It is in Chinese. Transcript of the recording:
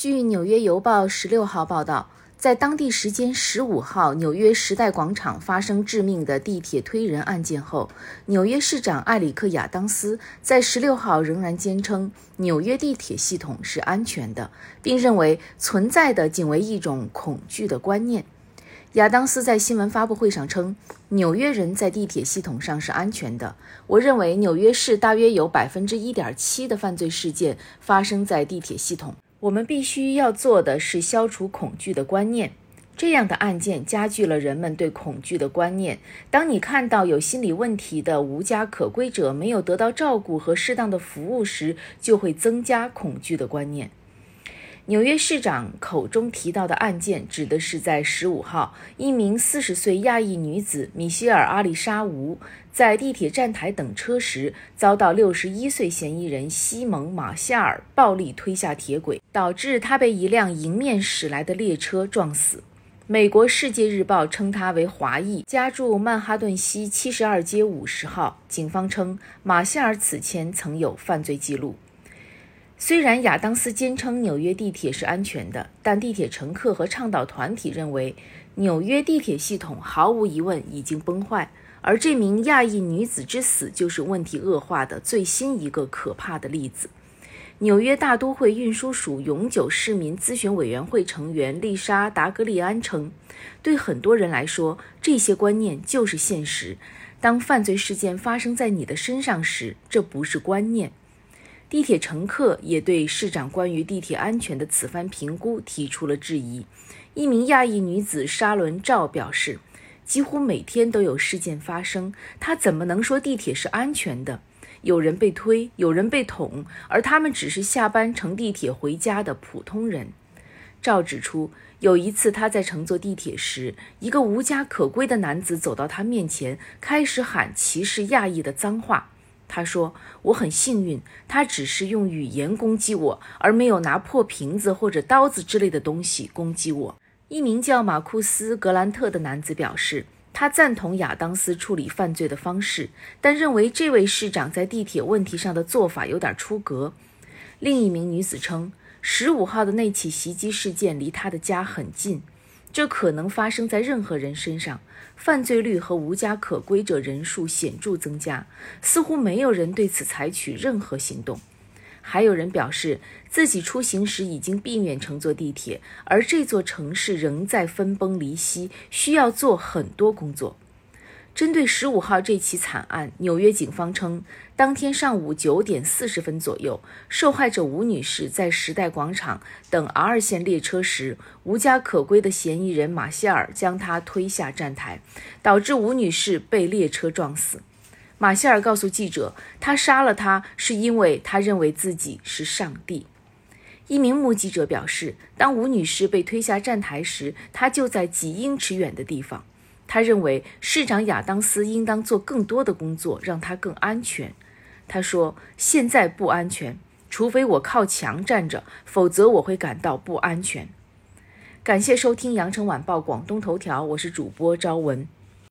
据《纽约邮报》十六号报道，在当地时间十五号纽约时代广场发生致命的地铁推人案件后，纽约市长埃里克·亚当斯在十六号仍然坚称纽约地铁系统是安全的，并认为存在的仅为一种恐惧的观念。亚当斯在新闻发布会上称，纽约人在地铁系统上是安全的。我认为纽约市大约有百分之一点七的犯罪事件发生在地铁系统。我们必须要做的是消除恐惧的观念。这样的案件加剧了人们对恐惧的观念。当你看到有心理问题的无家可归者没有得到照顾和适当的服务时，就会增加恐惧的观念。纽约市长口中提到的案件，指的是在十五号，一名四十岁亚裔女子米歇尔·阿里沙吴在地铁站台等车时，遭到六十一岁嫌疑人西蒙·马夏尔暴力推下铁轨，导致她被一辆迎面驶来的列车撞死。美国《世界日报》称他为华裔，家住曼哈顿西七十二街五十号。警方称，马夏尔此前曾有犯罪记录。虽然亚当斯坚称纽约地铁是安全的，但地铁乘客和倡导团体认为纽约地铁系统毫无疑问已经崩坏，而这名亚裔女子之死就是问题恶化的最新一个可怕的例子。纽约大都会运输署永久市民咨询委员会成员丽莎·达格利安称：“对很多人来说，这些观念就是现实。当犯罪事件发生在你的身上时，这不是观念。”地铁乘客也对市长关于地铁安全的此番评估提出了质疑。一名亚裔女子沙伦·赵表示：“几乎每天都有事件发生，她怎么能说地铁是安全的？有人被推，有人被捅，而他们只是下班乘地铁回家的普通人。”赵指出，有一次他在乘坐地铁时，一个无家可归的男子走到他面前，开始喊歧视亚裔的脏话。他说：“我很幸运，他只是用语言攻击我，而没有拿破瓶子或者刀子之类的东西攻击我。”一名叫马库斯·格兰特的男子表示，他赞同亚当斯处理犯罪的方式，但认为这位市长在地铁问题上的做法有点出格。另一名女子称，十五号的那起袭击事件离他的家很近。这可能发生在任何人身上，犯罪率和无家可归者人数显著增加，似乎没有人对此采取任何行动。还有人表示自己出行时已经避免乘坐地铁，而这座城市仍在分崩离析，需要做很多工作。针对十五号这起惨案，纽约警方称，当天上午九点四十分左右，受害者吴女士在时代广场等 R 线列车时，无家可归的嫌疑人马歇尔将她推下站台，导致吴女士被列车撞死。马歇尔告诉记者，他杀了她是因为他认为自己是上帝。一名目击者表示，当吴女士被推下站台时，她就在几英尺远的地方。他认为市长亚当斯应当做更多的工作，让他更安全。他说：“现在不安全，除非我靠墙站着，否则我会感到不安全。”感谢收听《羊城晚报广东头条》，我是主播朝文。